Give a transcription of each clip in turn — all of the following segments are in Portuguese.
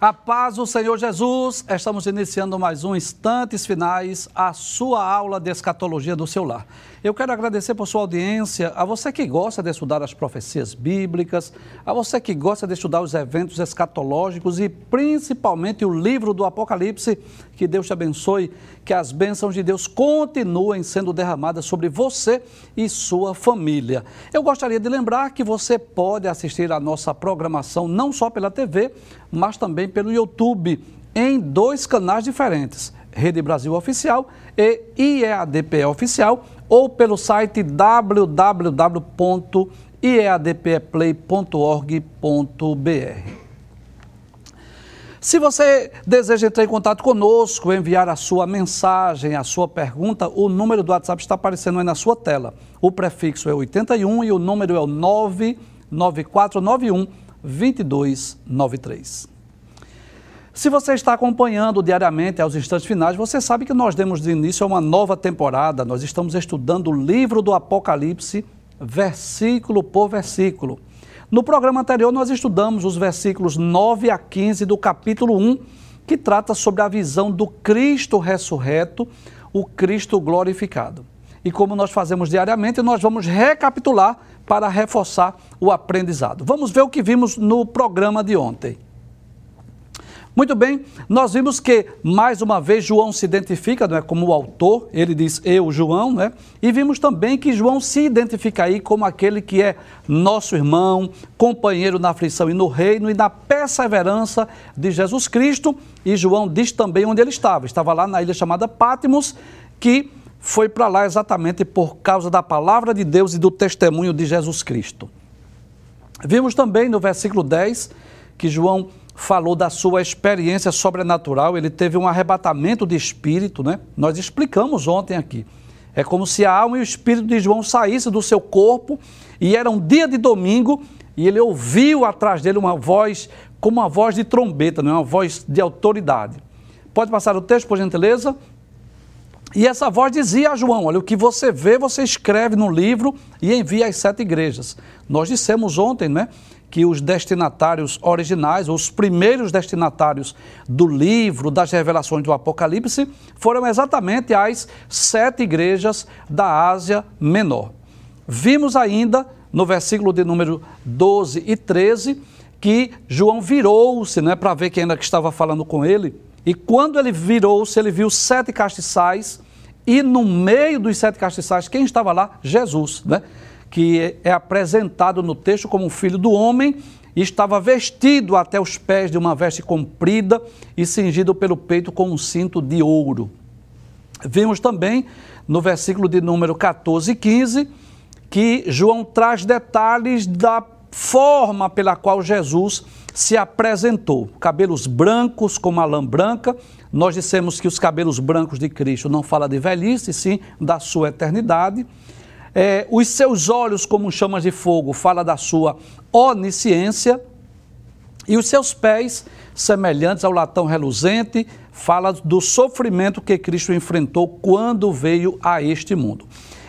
A paz do Senhor Jesus, estamos iniciando mais um Instantes Finais, a sua aula de escatologia do seu lar. Eu quero agradecer por sua audiência, a você que gosta de estudar as profecias bíblicas, a você que gosta de estudar os eventos escatológicos e principalmente o livro do Apocalipse. Que Deus te abençoe, que as bênçãos de Deus continuem sendo derramadas sobre você e sua família. Eu gostaria de lembrar que você pode assistir a nossa programação não só pela TV, mas também pelo YouTube, em dois canais diferentes. Rede Brasil Oficial e IEADPE Oficial, ou pelo site www.iadpeplay.org.br. Se você deseja entrar em contato conosco, enviar a sua mensagem, a sua pergunta, o número do WhatsApp está aparecendo aí na sua tela. O prefixo é 81 e o número é o 99491 2293. Se você está acompanhando diariamente aos instantes finais, você sabe que nós demos de início a uma nova temporada. Nós estamos estudando o livro do Apocalipse, versículo por versículo. No programa anterior, nós estudamos os versículos 9 a 15 do capítulo 1, que trata sobre a visão do Cristo ressurreto, o Cristo glorificado. E como nós fazemos diariamente, nós vamos recapitular para reforçar o aprendizado. Vamos ver o que vimos no programa de ontem. Muito bem, nós vimos que, mais uma vez, João se identifica não é, como o autor, ele diz eu, João, né? e vimos também que João se identifica aí como aquele que é nosso irmão, companheiro na aflição e no reino e na perseverança de Jesus Cristo. E João diz também onde ele estava, estava lá na ilha chamada Pátimos, que foi para lá exatamente por causa da palavra de Deus e do testemunho de Jesus Cristo. Vimos também no versículo 10 que João falou da sua experiência sobrenatural, ele teve um arrebatamento de espírito, né? Nós explicamos ontem aqui. É como se a alma e o espírito de João saíssem do seu corpo e era um dia de domingo e ele ouviu atrás dele uma voz, como uma voz de trombeta, não é uma voz de autoridade. Pode passar o texto, por gentileza? E essa voz dizia a João: Olha, o que você vê, você escreve no livro e envia às sete igrejas. Nós dissemos ontem, né? Que os destinatários originais, os primeiros destinatários do livro das revelações do Apocalipse, foram exatamente as sete igrejas da Ásia Menor. Vimos ainda no versículo de número 12 e 13 que João virou-se né, para ver quem que estava falando com ele. E quando ele virou-se, ele viu sete castiçais, e no meio dos sete castiçais, quem estava lá? Jesus. Né? Que é apresentado no texto como filho do homem, e estava vestido até os pés de uma veste comprida e cingido pelo peito com um cinto de ouro. Vimos também no versículo de número 14 e 15 que João traz detalhes da forma pela qual Jesus se apresentou. Cabelos brancos como a lã branca. Nós dissemos que os cabelos brancos de Cristo não fala de velhice, sim da sua eternidade. É, os seus olhos como chamas de fogo, fala da sua onisciência. E os seus pés, semelhantes ao latão reluzente, fala do sofrimento que Cristo enfrentou quando veio a este mundo.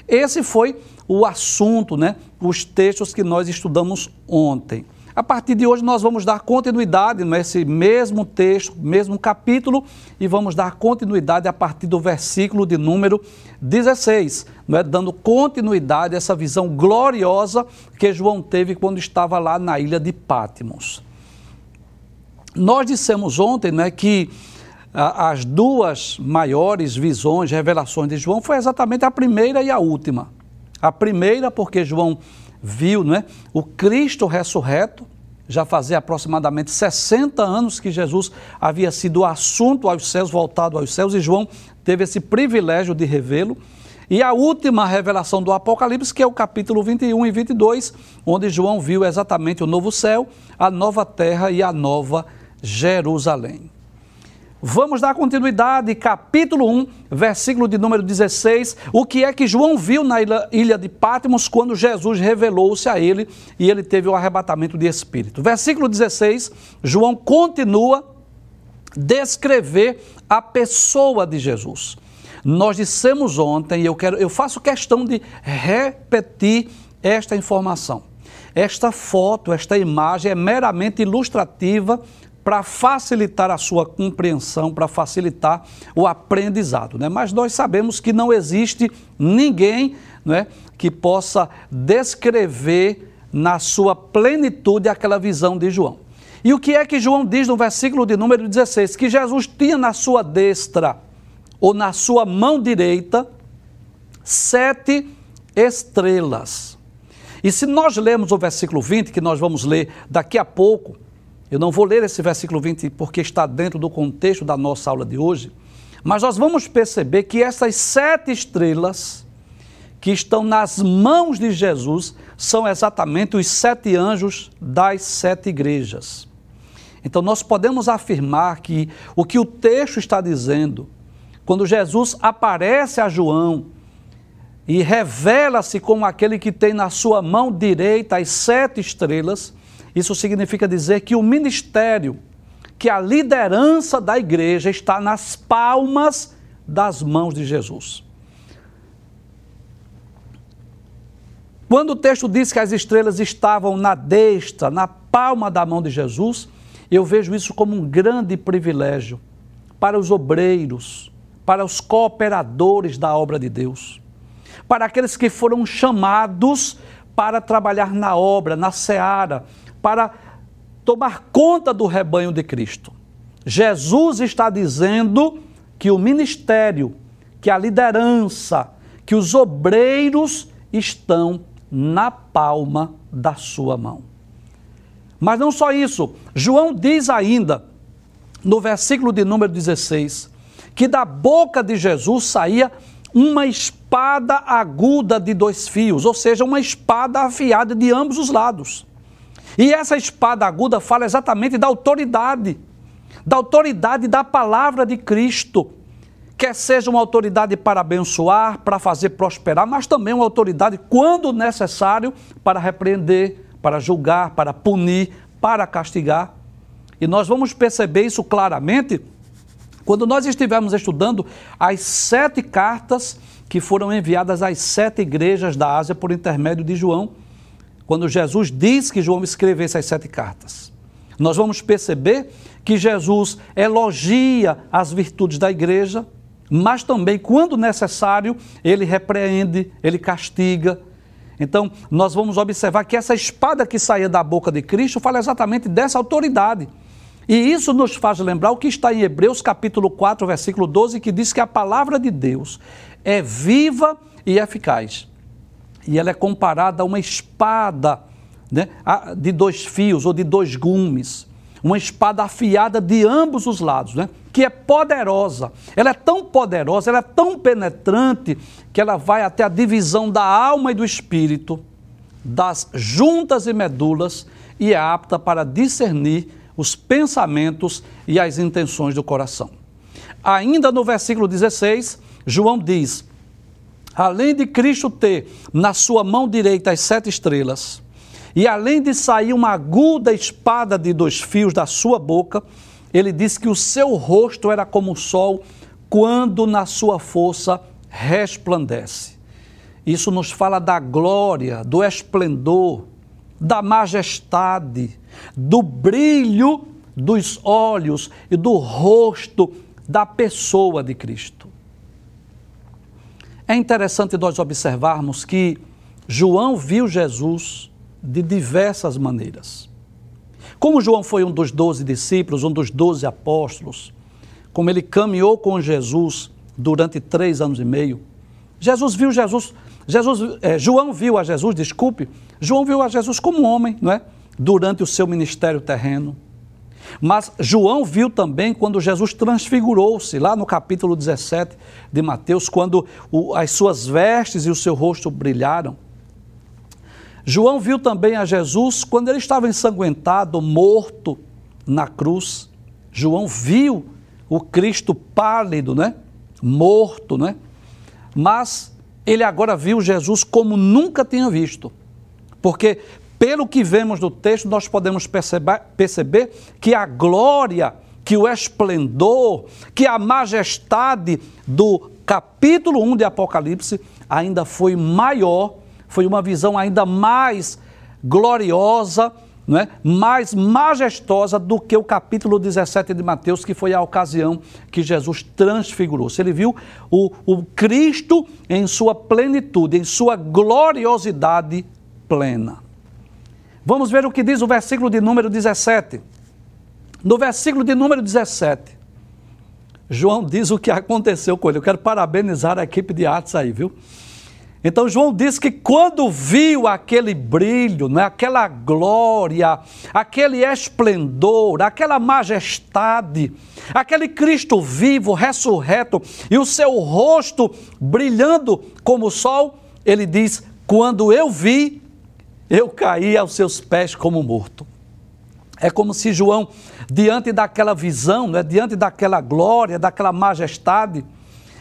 Esse foi o assunto, né? Os textos que nós estudamos ontem. A partir de hoje, nós vamos dar continuidade nesse mesmo texto, mesmo capítulo, e vamos dar continuidade a partir do versículo de número 16, é? dando continuidade a essa visão gloriosa que João teve quando estava lá na ilha de Pátimos. Nós dissemos ontem né, que as duas maiores visões, revelações de João foi exatamente a primeira e a última. A primeira, porque João viu né, o Cristo ressurreto, já fazia aproximadamente 60 anos que Jesus havia sido assunto aos céus, voltado aos céus, e João teve esse privilégio de revê-lo. E a última revelação do Apocalipse, que é o capítulo 21 e 22, onde João viu exatamente o novo céu, a nova terra e a nova Jerusalém. Vamos dar continuidade, capítulo 1, versículo de número 16. O que é que João viu na ilha, ilha de Patmos quando Jesus revelou-se a ele e ele teve o arrebatamento de espírito? Versículo 16, João continua descrever a pessoa de Jesus. Nós dissemos ontem, e eu, quero, eu faço questão de repetir esta informação. Esta foto, esta imagem é meramente ilustrativa para facilitar a sua compreensão, para facilitar o aprendizado. Né? Mas nós sabemos que não existe ninguém né, que possa descrever na sua plenitude aquela visão de João. E o que é que João diz no versículo de número 16? Que Jesus tinha na sua destra ou na sua mão direita sete estrelas. E se nós lermos o versículo 20, que nós vamos ler daqui a pouco, eu não vou ler esse versículo 20 porque está dentro do contexto da nossa aula de hoje, mas nós vamos perceber que essas sete estrelas que estão nas mãos de Jesus são exatamente os sete anjos das sete igrejas. Então nós podemos afirmar que o que o texto está dizendo, quando Jesus aparece a João e revela-se como aquele que tem na sua mão direita as sete estrelas, isso significa dizer que o ministério, que a liderança da igreja está nas palmas das mãos de Jesus. Quando o texto diz que as estrelas estavam na destra, na palma da mão de Jesus, eu vejo isso como um grande privilégio para os obreiros, para os cooperadores da obra de Deus, para aqueles que foram chamados para trabalhar na obra, na seara, para tomar conta do rebanho de Cristo. Jesus está dizendo que o ministério, que a liderança, que os obreiros estão na palma da sua mão. Mas não só isso, João diz ainda, no versículo de número 16, que da boca de Jesus saía uma espada aguda de dois fios, ou seja, uma espada afiada de ambos os lados. E essa espada aguda fala exatamente da autoridade, da autoridade da palavra de Cristo. Quer seja uma autoridade para abençoar, para fazer prosperar, mas também uma autoridade, quando necessário, para repreender, para julgar, para punir, para castigar. E nós vamos perceber isso claramente quando nós estivermos estudando as sete cartas que foram enviadas às sete igrejas da Ásia por intermédio de João quando Jesus diz que João escrevesse as sete cartas. Nós vamos perceber que Jesus elogia as virtudes da igreja, mas também, quando necessário, ele repreende, ele castiga. Então, nós vamos observar que essa espada que saía da boca de Cristo fala exatamente dessa autoridade. E isso nos faz lembrar o que está em Hebreus capítulo 4, versículo 12, que diz que a palavra de Deus é viva e eficaz e ela é comparada a uma espada né, de dois fios ou de dois gumes, uma espada afiada de ambos os lados, né, que é poderosa. Ela é tão poderosa, ela é tão penetrante, que ela vai até a divisão da alma e do espírito, das juntas e medulas, e é apta para discernir os pensamentos e as intenções do coração. Ainda no versículo 16, João diz: além de Cristo ter na sua mão direita as sete estrelas, e além de sair uma aguda espada de dois fios da sua boca, ele disse que o seu rosto era como o sol quando na sua força resplandece. Isso nos fala da glória, do esplendor, da majestade, do brilho dos olhos e do rosto da pessoa de Cristo. É interessante nós observarmos que João viu Jesus de diversas maneiras. Como João foi um dos doze discípulos, um dos doze apóstolos, como ele caminhou com Jesus durante três anos e meio, Jesus viu Jesus, Jesus é, João viu a Jesus, desculpe, João viu a Jesus como homem, não é? Durante o seu ministério terreno. Mas João viu também quando Jesus transfigurou-se, lá no capítulo 17 de Mateus, quando o, as suas vestes e o seu rosto brilharam. João viu também a Jesus quando ele estava ensanguentado, morto na cruz. João viu o Cristo pálido, né? Morto, né? Mas ele agora viu Jesus como nunca tinha visto. Porque pelo que vemos no texto, nós podemos perceber, perceber que a glória, que o esplendor, que a majestade do capítulo 1 de Apocalipse ainda foi maior, foi uma visão ainda mais gloriosa, não é, mais majestosa do que o capítulo 17 de Mateus, que foi a ocasião que Jesus transfigurou-se. Ele viu o, o Cristo em sua plenitude, em sua gloriosidade plena. Vamos ver o que diz o versículo de número 17. No versículo de número 17, João diz o que aconteceu com ele. Eu quero parabenizar a equipe de artes aí, viu? Então João diz que quando viu aquele brilho, né, aquela glória, aquele esplendor, aquela majestade, aquele Cristo vivo, ressurreto e o seu rosto brilhando como o sol, ele diz: quando eu vi, eu caí aos seus pés como morto. É como se João, diante daquela visão, né, diante daquela glória, daquela majestade,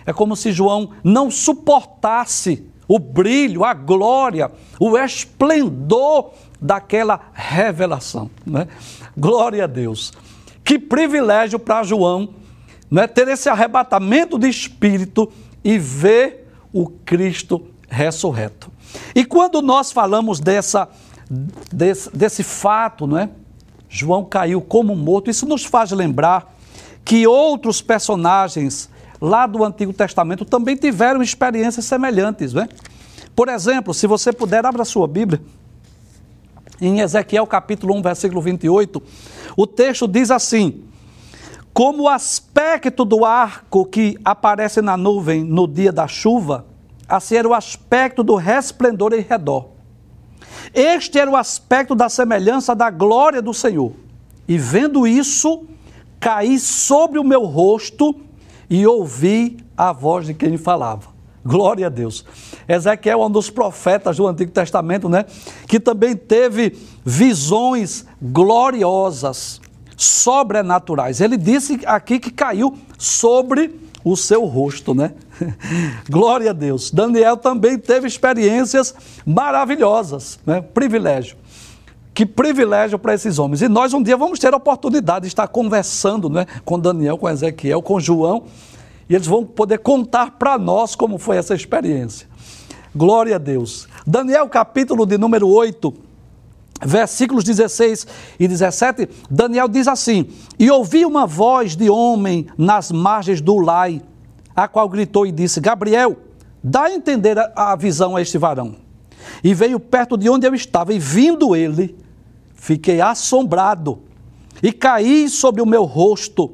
é como se João não suportasse o brilho, a glória, o esplendor daquela revelação. Né? Glória a Deus. Que privilégio para João né, ter esse arrebatamento de espírito e ver o Cristo ressurreto. E quando nós falamos dessa, desse, desse fato, né, João caiu como morto, isso nos faz lembrar que outros personagens lá do Antigo Testamento também tiveram experiências semelhantes, né? Por exemplo, se você puder, abra sua Bíblia. Em Ezequiel capítulo 1, versículo 28, o texto diz assim: Como o aspecto do arco que aparece na nuvem no dia da chuva, assim era o aspecto do resplendor em redor. Este era o aspecto da semelhança da glória do Senhor. E vendo isso, caí sobre o meu rosto e ouvi a voz de quem falava. Glória a Deus. Ezequiel é um dos profetas do Antigo Testamento, né? Que também teve visões gloriosas, sobrenaturais. Ele disse aqui que caiu sobre o seu rosto, né? Glória a Deus. Daniel também teve experiências maravilhosas, né? Privilégio. Que privilégio para esses homens. E nós um dia vamos ter a oportunidade de estar conversando né, com Daniel, com Ezequiel, com João, e eles vão poder contar para nós como foi essa experiência. Glória a Deus. Daniel, capítulo de número 8, versículos 16 e 17, Daniel diz assim: E ouvi uma voz de homem nas margens do Lai, a qual gritou e disse: Gabriel, dá a entender a, visão a este varão. E veio perto de onde eu estava, e vindo ele, Fiquei assombrado e caí sobre o meu rosto.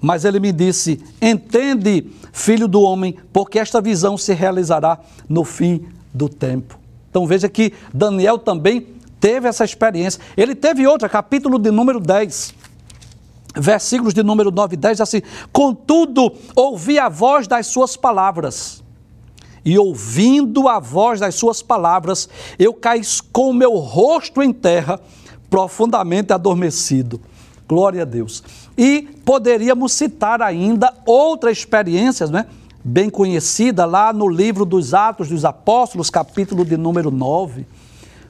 Mas ele me disse: Entende, filho do homem, porque esta visão se realizará no fim do tempo. Então veja que Daniel também teve essa experiência. Ele teve outra, capítulo de número 10. Versículos de número 9 e 10, assim: Contudo, ouvi a voz das suas palavras, e ouvindo a voz das suas palavras, eu caí com o meu rosto em terra profundamente adormecido. Glória a Deus. E poderíamos citar ainda outras experiências, né? Bem conhecida lá no livro dos Atos dos Apóstolos, capítulo de número 9,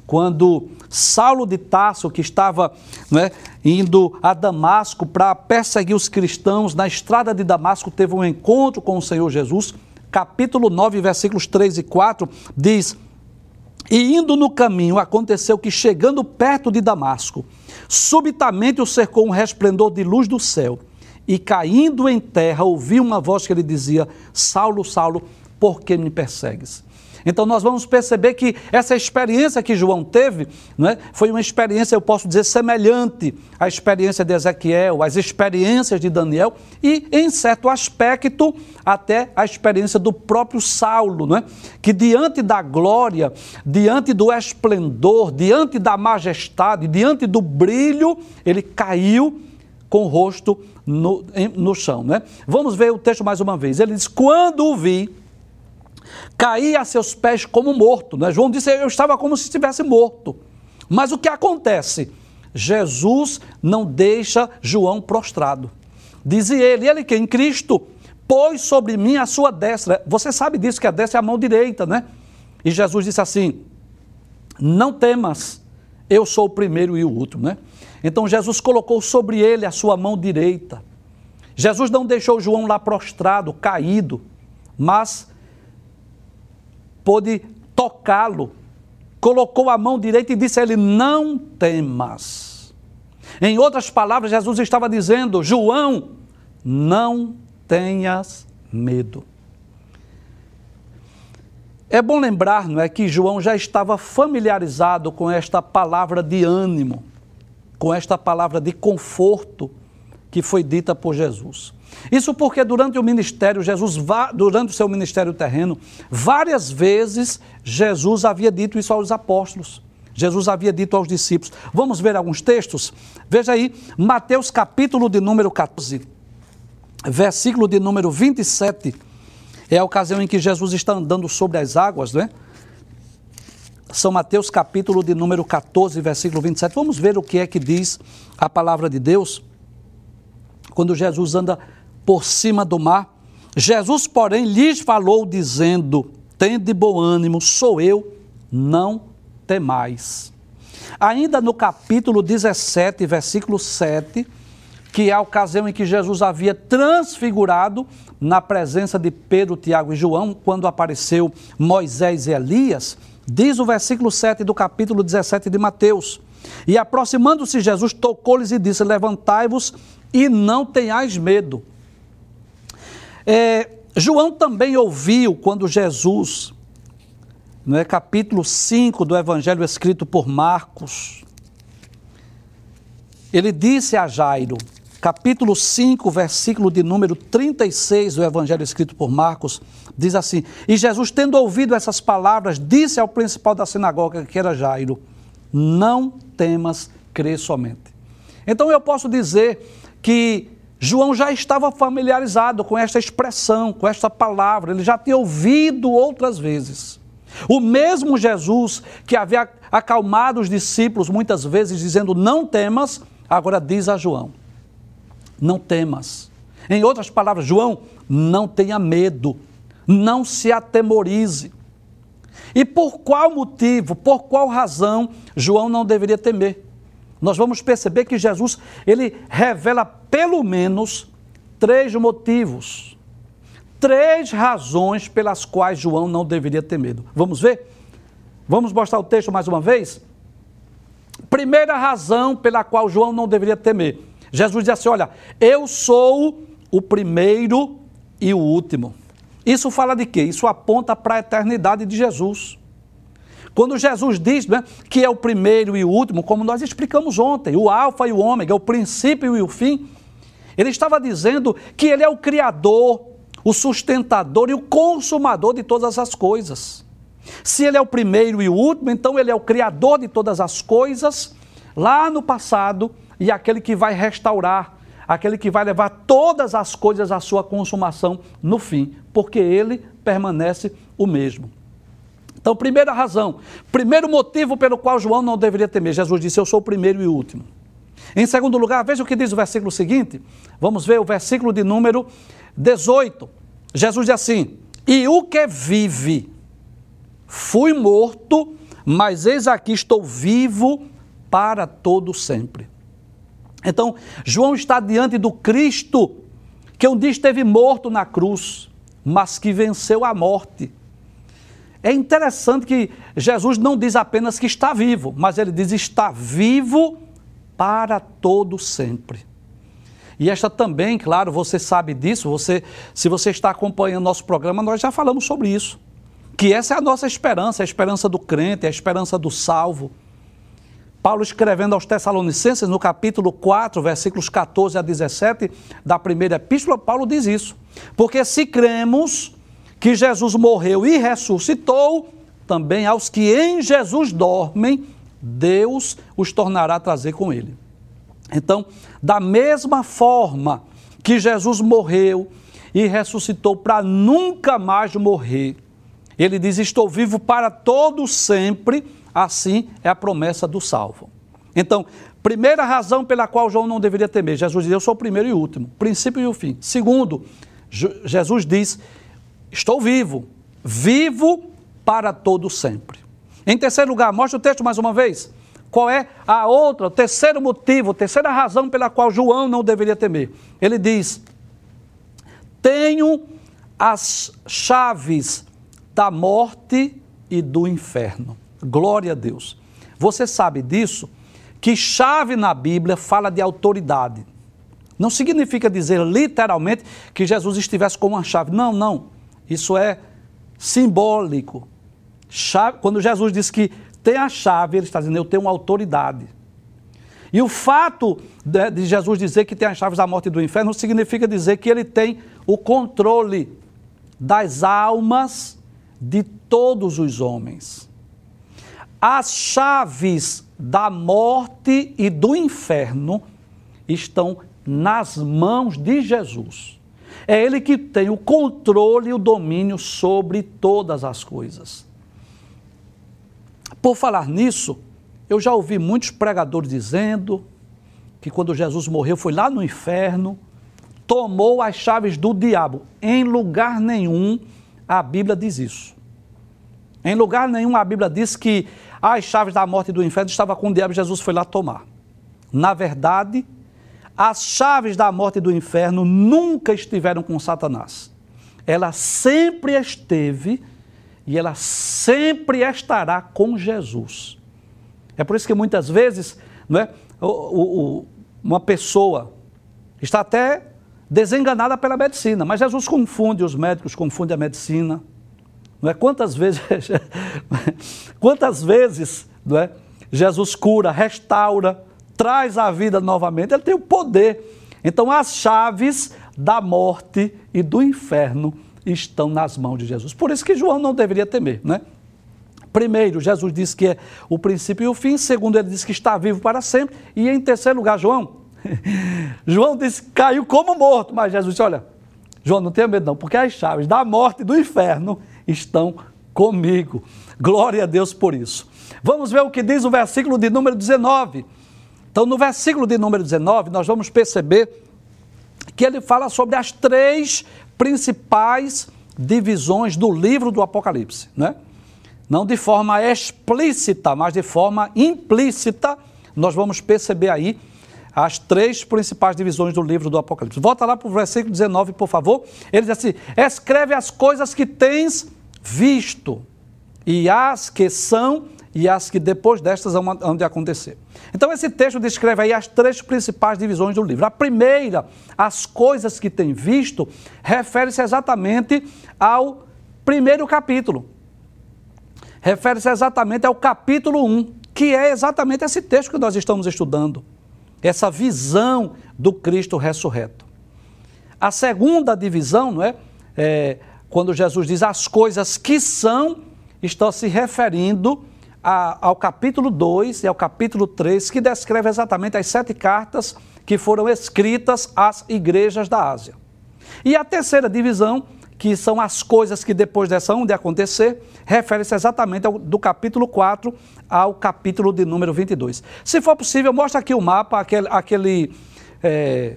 quando Saulo de Tarso, que estava né, indo a Damasco para perseguir os cristãos, na estrada de Damasco teve um encontro com o Senhor Jesus. Capítulo 9, versículos 3 e 4 diz: e indo no caminho, aconteceu que, chegando perto de Damasco, subitamente o cercou um resplendor de luz do céu. E caindo em terra, ouvi uma voz que lhe dizia: Saulo, Saulo, por que me persegues? Então nós vamos perceber que essa experiência que João teve não é, foi uma experiência, eu posso dizer, semelhante à experiência de Ezequiel, às experiências de Daniel e, em certo aspecto, até a experiência do próprio Saulo, não é? que diante da glória, diante do esplendor, diante da majestade, diante do brilho, ele caiu com o rosto no, no chão. Né? Vamos ver o texto mais uma vez. Ele diz: Quando o vi caí a seus pés como morto. Né? João disse: Eu estava como se estivesse morto. Mas o que acontece? Jesus não deixa João prostrado. Diz ele, ele que em Cristo pôs sobre mim a sua destra. Você sabe disso, que a destra é a mão direita, né? E Jesus disse assim: Não temas, eu sou o primeiro e o último, né? Então Jesus colocou sobre ele a sua mão direita. Jesus não deixou João lá prostrado, caído, mas pôde tocá-lo, colocou a mão direita e disse a ele: Não temas. Em outras palavras, Jesus estava dizendo: João, não tenhas medo. É bom lembrar, não é, que João já estava familiarizado com esta palavra de ânimo, com esta palavra de conforto que foi dita por Jesus. Isso porque durante o ministério, Jesus, durante o seu ministério terreno, várias vezes Jesus havia dito isso aos apóstolos. Jesus havia dito aos discípulos. Vamos ver alguns textos? Veja aí, Mateus capítulo de número 14, versículo de número 27. É a ocasião em que Jesus está andando sobre as águas, não é? São Mateus capítulo de número 14, versículo 27. Vamos ver o que é que diz a palavra de Deus. Quando Jesus anda por cima do mar. Jesus, porém, lhes falou, dizendo: Tende bom ânimo, sou eu, não temais. Ainda no capítulo 17, versículo 7, que é a ocasião em que Jesus havia transfigurado na presença de Pedro, Tiago e João, quando apareceu Moisés e Elias, diz o versículo 7 do capítulo 17 de Mateus. E aproximando-se Jesus, tocou-lhes e disse: Levantai-vos e não tenhais medo. É, João também ouviu quando Jesus, no é, capítulo 5 do Evangelho escrito por Marcos, ele disse a Jairo, capítulo 5, versículo de número 36 do Evangelho escrito por Marcos, diz assim: E Jesus, tendo ouvido essas palavras, disse ao principal da sinagoga, que era Jairo: Não temas, crê somente. Então eu posso dizer que João já estava familiarizado com esta expressão, com esta palavra, ele já tinha ouvido outras vezes. O mesmo Jesus que havia acalmado os discípulos muitas vezes, dizendo: Não temas, agora diz a João: Não temas. Em outras palavras, João, não tenha medo, não se atemorize. E por qual motivo, por qual razão João não deveria temer? Nós vamos perceber que Jesus, ele revela pelo menos três motivos, três razões pelas quais João não deveria ter medo. Vamos ver? Vamos mostrar o texto mais uma vez? Primeira razão pela qual João não deveria temer. Jesus disse assim: Olha, eu sou o primeiro e o último. Isso fala de quê? Isso aponta para a eternidade de Jesus. Quando Jesus diz né, que é o primeiro e o último, como nós explicamos ontem, o Alfa e o Ômega, o princípio e o fim, ele estava dizendo que ele é o Criador, o sustentador e o consumador de todas as coisas. Se ele é o primeiro e o último, então ele é o Criador de todas as coisas lá no passado e aquele que vai restaurar, aquele que vai levar todas as coisas à sua consumação no fim, porque ele permanece o mesmo. Então, primeira razão, primeiro motivo pelo qual João não deveria temer. Jesus disse: Eu sou o primeiro e o último. Em segundo lugar, veja o que diz o versículo seguinte. Vamos ver o versículo de número 18. Jesus diz assim: E o que vive, fui morto, mas eis aqui estou vivo para todo sempre. Então, João está diante do Cristo, que um dia esteve morto na cruz, mas que venceu a morte é interessante que Jesus não diz apenas que está vivo, mas ele diz está vivo para todo sempre. E esta também, claro, você sabe disso, você, se você está acompanhando nosso programa, nós já falamos sobre isso. Que essa é a nossa esperança, a esperança do crente, a esperança do salvo. Paulo escrevendo aos Tessalonicenses, no capítulo 4, versículos 14 a 17 da primeira epístola, Paulo diz isso. Porque se cremos que Jesus morreu e ressuscitou, também aos que em Jesus dormem, Deus os tornará a trazer com ele. Então, da mesma forma que Jesus morreu e ressuscitou para nunca mais morrer, ele diz: Estou vivo para todo sempre, assim é a promessa do salvo. Então, primeira razão pela qual João não deveria temer: Jesus diz: Eu sou o primeiro e último, princípio e o fim. Segundo, Jesus diz Estou vivo, vivo para todo sempre. Em terceiro lugar, mostra o texto mais uma vez. Qual é a outra, o terceiro motivo, a terceira razão pela qual João não deveria temer? Ele diz: Tenho as chaves da morte e do inferno. Glória a Deus. Você sabe disso? Que chave na Bíblia fala de autoridade. Não significa dizer literalmente que Jesus estivesse com uma chave. Não, não. Isso é simbólico. Chave, quando Jesus diz que tem a chave, ele está dizendo, eu tenho uma autoridade. E o fato de, de Jesus dizer que tem as chaves da morte e do inferno significa dizer que ele tem o controle das almas de todos os homens. As chaves da morte e do inferno estão nas mãos de Jesus. É Ele que tem o controle e o domínio sobre todas as coisas. Por falar nisso, eu já ouvi muitos pregadores dizendo que quando Jesus morreu foi lá no inferno, tomou as chaves do diabo. Em lugar nenhum a Bíblia diz isso. Em lugar nenhum a Bíblia diz que as chaves da morte e do inferno estavam com o diabo e Jesus foi lá tomar. Na verdade, as chaves da morte e do inferno nunca estiveram com Satanás. Ela sempre esteve e ela sempre estará com Jesus. É por isso que muitas vezes não é, o, o, uma pessoa está até desenganada pela medicina, mas Jesus confunde os médicos, confunde a medicina. Não é? Quantas vezes, quantas vezes não é? Jesus cura, restaura, traz a vida novamente, ele tem o poder. Então, as chaves da morte e do inferno estão nas mãos de Jesus. Por isso que João não deveria temer, né? Primeiro, Jesus disse que é o princípio e o fim. Segundo, ele disse que está vivo para sempre. E em terceiro lugar, João, João disse que caiu como morto. Mas Jesus disse: Olha, João, não tenha medo, não, porque as chaves da morte e do inferno estão comigo. Glória a Deus por isso. Vamos ver o que diz o versículo de número 19. Então, no versículo de número 19, nós vamos perceber que ele fala sobre as três principais divisões do livro do Apocalipse, né? Não de forma explícita, mas de forma implícita, nós vamos perceber aí as três principais divisões do livro do Apocalipse. Volta lá para o versículo 19, por favor. Ele diz assim: Escreve as coisas que tens visto e as que são e as que depois destas vão de acontecer. Então, esse texto descreve aí as três principais divisões do livro. A primeira, as coisas que tem visto, refere-se exatamente ao primeiro capítulo. Refere-se exatamente ao capítulo 1, que é exatamente esse texto que nós estamos estudando. Essa visão do Cristo ressurreto. A segunda divisão, não é? é quando Jesus diz as coisas que são, está se referindo a, ao capítulo 2 e ao capítulo 3, que descreve exatamente as sete cartas que foram escritas às igrejas da Ásia. E a terceira divisão, que são as coisas que depois dessa hão de acontecer, refere-se exatamente ao, do capítulo 4 ao capítulo de número 22. Se for possível, mostra aqui o mapa, aquele, aquele é,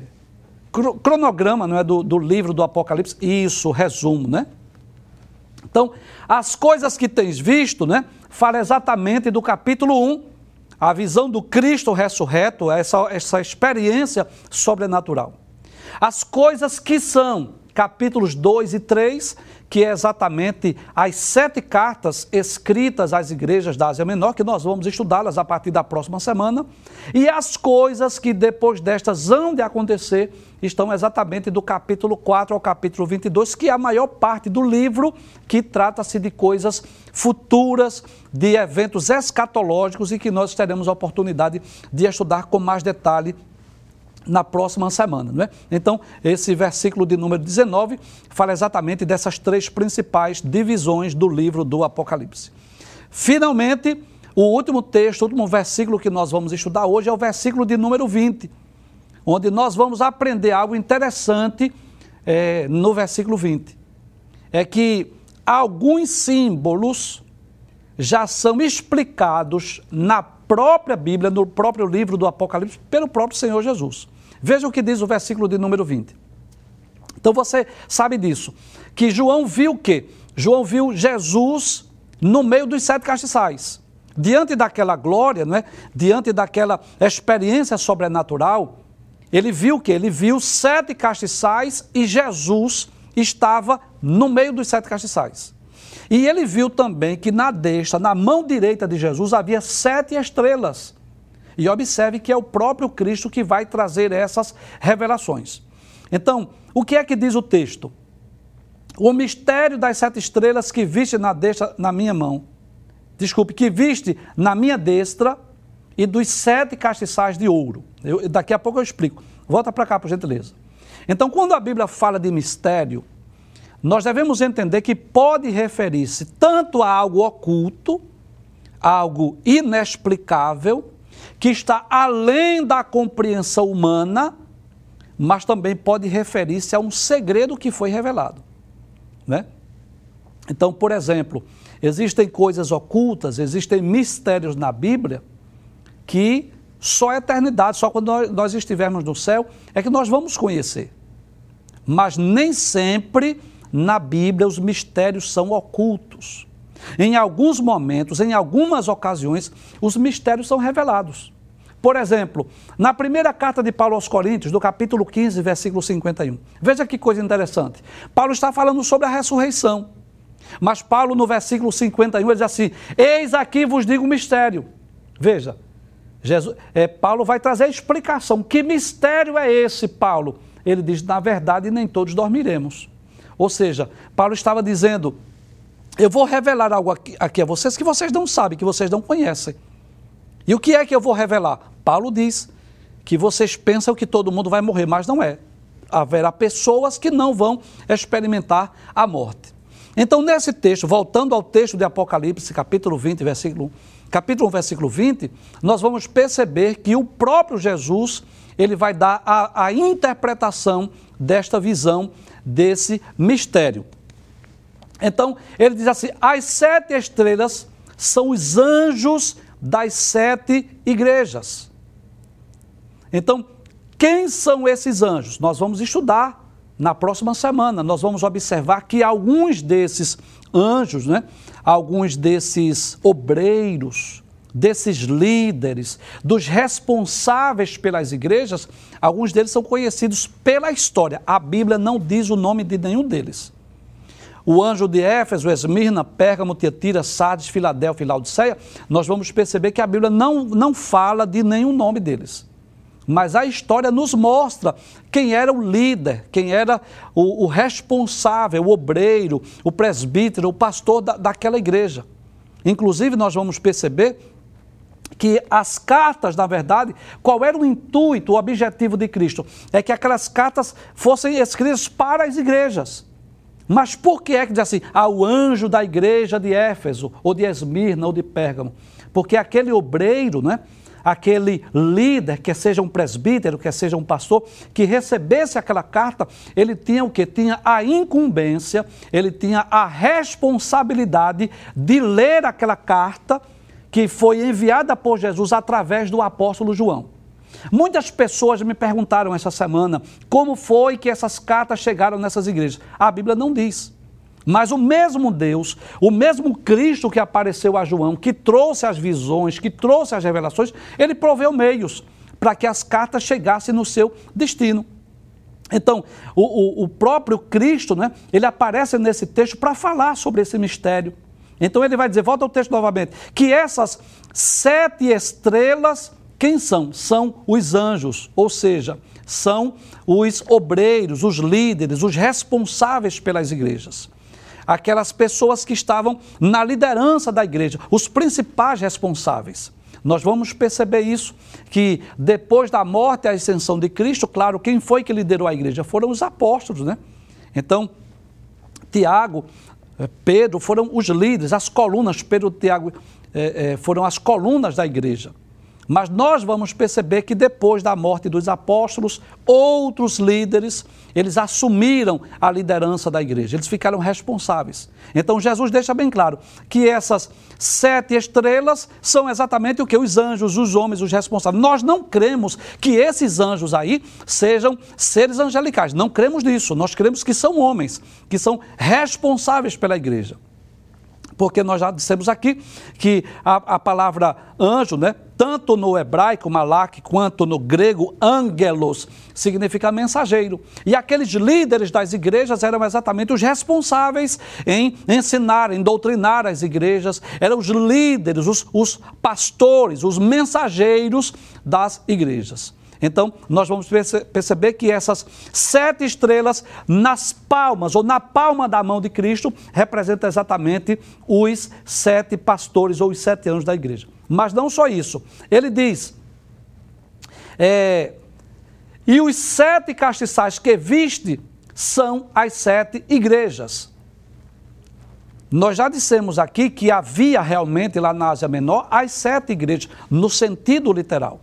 cronograma não é, do, do livro do Apocalipse. Isso, resumo, né? Então, as coisas que tens visto, né, fala exatamente do capítulo 1, a visão do Cristo ressurreto, essa, essa experiência sobrenatural. As coisas que são, capítulos 2 e 3, que é exatamente as sete cartas escritas às igrejas da Ásia Menor, que nós vamos estudá-las a partir da próxima semana, e as coisas que depois destas hão de acontecer estão exatamente do capítulo 4 ao capítulo 22, que é a maior parte do livro que trata-se de coisas futuras, de eventos escatológicos e que nós teremos a oportunidade de estudar com mais detalhe na próxima semana. Não é? Então, esse versículo de número 19 fala exatamente dessas três principais divisões do livro do Apocalipse. Finalmente, o último texto, o último versículo que nós vamos estudar hoje é o versículo de número 20, onde nós vamos aprender algo interessante é, no versículo 20. É que alguns símbolos já são explicados na própria Bíblia, no próprio livro do Apocalipse, pelo próprio Senhor Jesus. Veja o que diz o versículo de número 20. Então você sabe disso, que João viu o quê? João viu Jesus no meio dos sete castiçais. Diante daquela glória, não é? diante daquela experiência sobrenatural, ele viu o quê? Ele viu sete castiçais e Jesus estava no meio dos sete castiçais. E ele viu também que na destra, na mão direita de Jesus, havia sete estrelas. E observe que é o próprio Cristo que vai trazer essas revelações. Então, o que é que diz o texto? O mistério das sete estrelas que viste na destra, na minha mão, desculpe, que viste na minha destra, e dos sete castiçais de ouro. Eu, daqui a pouco eu explico. Volta para cá, por gentileza. Então, quando a Bíblia fala de mistério, nós devemos entender que pode referir-se tanto a algo oculto, algo inexplicável, que está além da compreensão humana, mas também pode referir-se a um segredo que foi revelado. Né? Então, por exemplo, existem coisas ocultas, existem mistérios na Bíblia que só a eternidade, só quando nós, estivermos no céu, é que nós vamos conhecer. Mas nem sempre na Bíblia os mistérios são ocultos. Em alguns momentos, em algumas ocasiões, os mistérios são revelados. Por exemplo, na primeira carta de Paulo aos Coríntios, do capítulo 15, versículo 51. Veja que coisa interessante. Paulo está falando sobre a ressurreição. Mas Paulo, no versículo 51, ele diz assim: Eis aqui vos digo mistério. Veja, Jesus, é, Paulo vai trazer a explicação. Que mistério é esse, Paulo? Ele diz: na verdade, nem todos dormiremos. Ou seja, Paulo estava dizendo: eu vou revelar algo aqui, aqui a vocês que vocês não sabem, que vocês não conhecem. E o que é que eu vou revelar? Paulo diz que vocês pensam que todo mundo vai morrer, mas não é. Haverá pessoas que não vão experimentar a morte. Então, nesse texto, voltando ao texto de Apocalipse, capítulo 20, versículo 1, capítulo 1, versículo 20, nós vamos perceber que o próprio Jesus, ele vai dar a, a interpretação desta visão, desse mistério. Então, ele diz assim: as sete estrelas são os anjos das sete igrejas. Então, quem são esses anjos? Nós vamos estudar na próxima semana. Nós vamos observar que alguns desses anjos, né, alguns desses obreiros, desses líderes, dos responsáveis pelas igrejas, alguns deles são conhecidos pela história. A Bíblia não diz o nome de nenhum deles. O anjo de Éfeso, Esmirna, Pérgamo, Tiatira, Sardes, Filadélfia e Laodiceia, nós vamos perceber que a Bíblia não, não fala de nenhum nome deles. Mas a história nos mostra quem era o líder, quem era o, o responsável, o obreiro, o presbítero, o pastor da, daquela igreja. Inclusive, nós vamos perceber que as cartas, na verdade, qual era o intuito, o objetivo de Cristo? É que aquelas cartas fossem escritas para as igrejas. Mas por que é que diz assim, ao anjo da igreja de Éfeso, ou de Esmirna, ou de Pérgamo? Porque aquele obreiro, né? aquele líder, que seja um presbítero, que seja um pastor, que recebesse aquela carta, ele tinha o que? Tinha a incumbência, ele tinha a responsabilidade de ler aquela carta que foi enviada por Jesus através do apóstolo João. Muitas pessoas me perguntaram essa semana como foi que essas cartas chegaram nessas igrejas. A Bíblia não diz. Mas o mesmo Deus, o mesmo Cristo que apareceu a João, que trouxe as visões, que trouxe as revelações, ele proveu meios para que as cartas chegassem no seu destino. Então, o, o, o próprio Cristo, né, ele aparece nesse texto para falar sobre esse mistério. Então ele vai dizer, volta ao texto novamente, que essas sete estrelas, quem são? São os anjos, ou seja, são os obreiros, os líderes, os responsáveis pelas igrejas aquelas pessoas que estavam na liderança da igreja, os principais responsáveis. Nós vamos perceber isso, que depois da morte e a ascensão de Cristo, claro, quem foi que liderou a igreja? Foram os apóstolos, né? Então, Tiago, eh, Pedro foram os líderes, as colunas, Pedro e Tiago é, é, foram as colunas da igreja. Mas nós vamos perceber que depois da morte dos apóstolos, outros líderes, eles assumiram a liderança da igreja, eles ficaram responsáveis. Então Jesus deixa bem claro que essas sete estrelas são exatamente o que os anjos, os homens, os responsáveis. Nós não cremos que esses anjos aí sejam seres angelicais, não cremos nisso. Nós cremos que são homens, que são responsáveis pela igreja porque nós já dissemos aqui que a, a palavra anjo, né, tanto no hebraico, malak, quanto no grego, angelos, significa mensageiro. E aqueles líderes das igrejas eram exatamente os responsáveis em ensinar, em doutrinar as igrejas, eram os líderes, os, os pastores, os mensageiros das igrejas. Então, nós vamos perceber que essas sete estrelas nas palmas, ou na palma da mão de Cristo, representam exatamente os sete pastores ou os sete anos da igreja. Mas não só isso. Ele diz: é, e os sete castiçais que viste são as sete igrejas. Nós já dissemos aqui que havia realmente lá na Ásia Menor as sete igrejas, no sentido literal.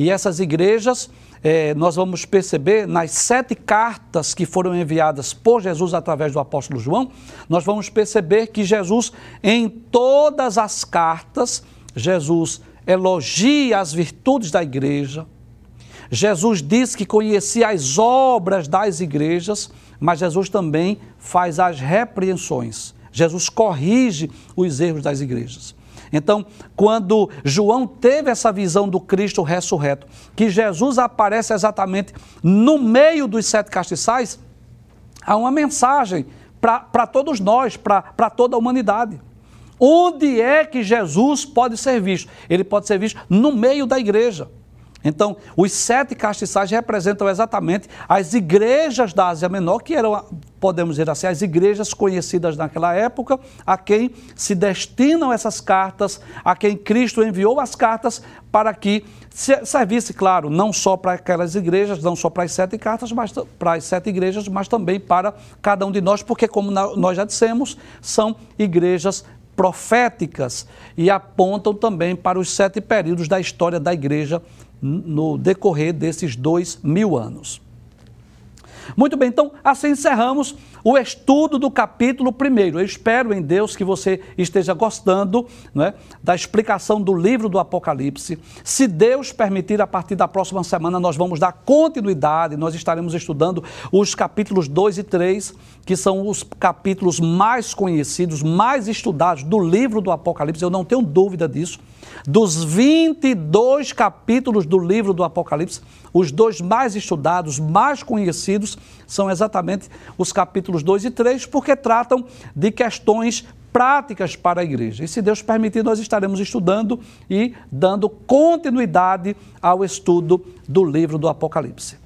E essas igrejas, é, nós vamos perceber nas sete cartas que foram enviadas por Jesus através do apóstolo João, nós vamos perceber que Jesus, em todas as cartas, Jesus elogia as virtudes da igreja. Jesus diz que conhecia as obras das igrejas, mas Jesus também faz as repreensões. Jesus corrige os erros das igrejas. Então, quando João teve essa visão do Cristo ressurreto, que Jesus aparece exatamente no meio dos sete castiçais, há uma mensagem para todos nós, para toda a humanidade. Onde é que Jesus pode ser visto? Ele pode ser visto no meio da igreja. Então, os sete castiçais representam exatamente as igrejas da Ásia Menor, que eram, podemos dizer assim, as igrejas conhecidas naquela época, a quem se destinam essas cartas, a quem Cristo enviou as cartas para que servisse, claro, não só para aquelas igrejas, não só para as sete cartas, mas para as sete igrejas, mas também para cada um de nós, porque, como nós já dissemos, são igrejas proféticas e apontam também para os sete períodos da história da igreja no decorrer desses dois mil anos. Muito bem, então assim encerramos o estudo do capítulo 1. Eu espero em Deus que você esteja gostando né, da explicação do livro do Apocalipse. Se Deus permitir, a partir da próxima semana nós vamos dar continuidade, nós estaremos estudando os capítulos 2 e 3, que são os capítulos mais conhecidos, mais estudados do livro do Apocalipse, eu não tenho dúvida disso. Dos 22 capítulos do livro do Apocalipse, os dois mais estudados, mais conhecidos, são exatamente os capítulos 2 e 3, porque tratam de questões práticas para a igreja. E se Deus permitir, nós estaremos estudando e dando continuidade ao estudo do livro do Apocalipse.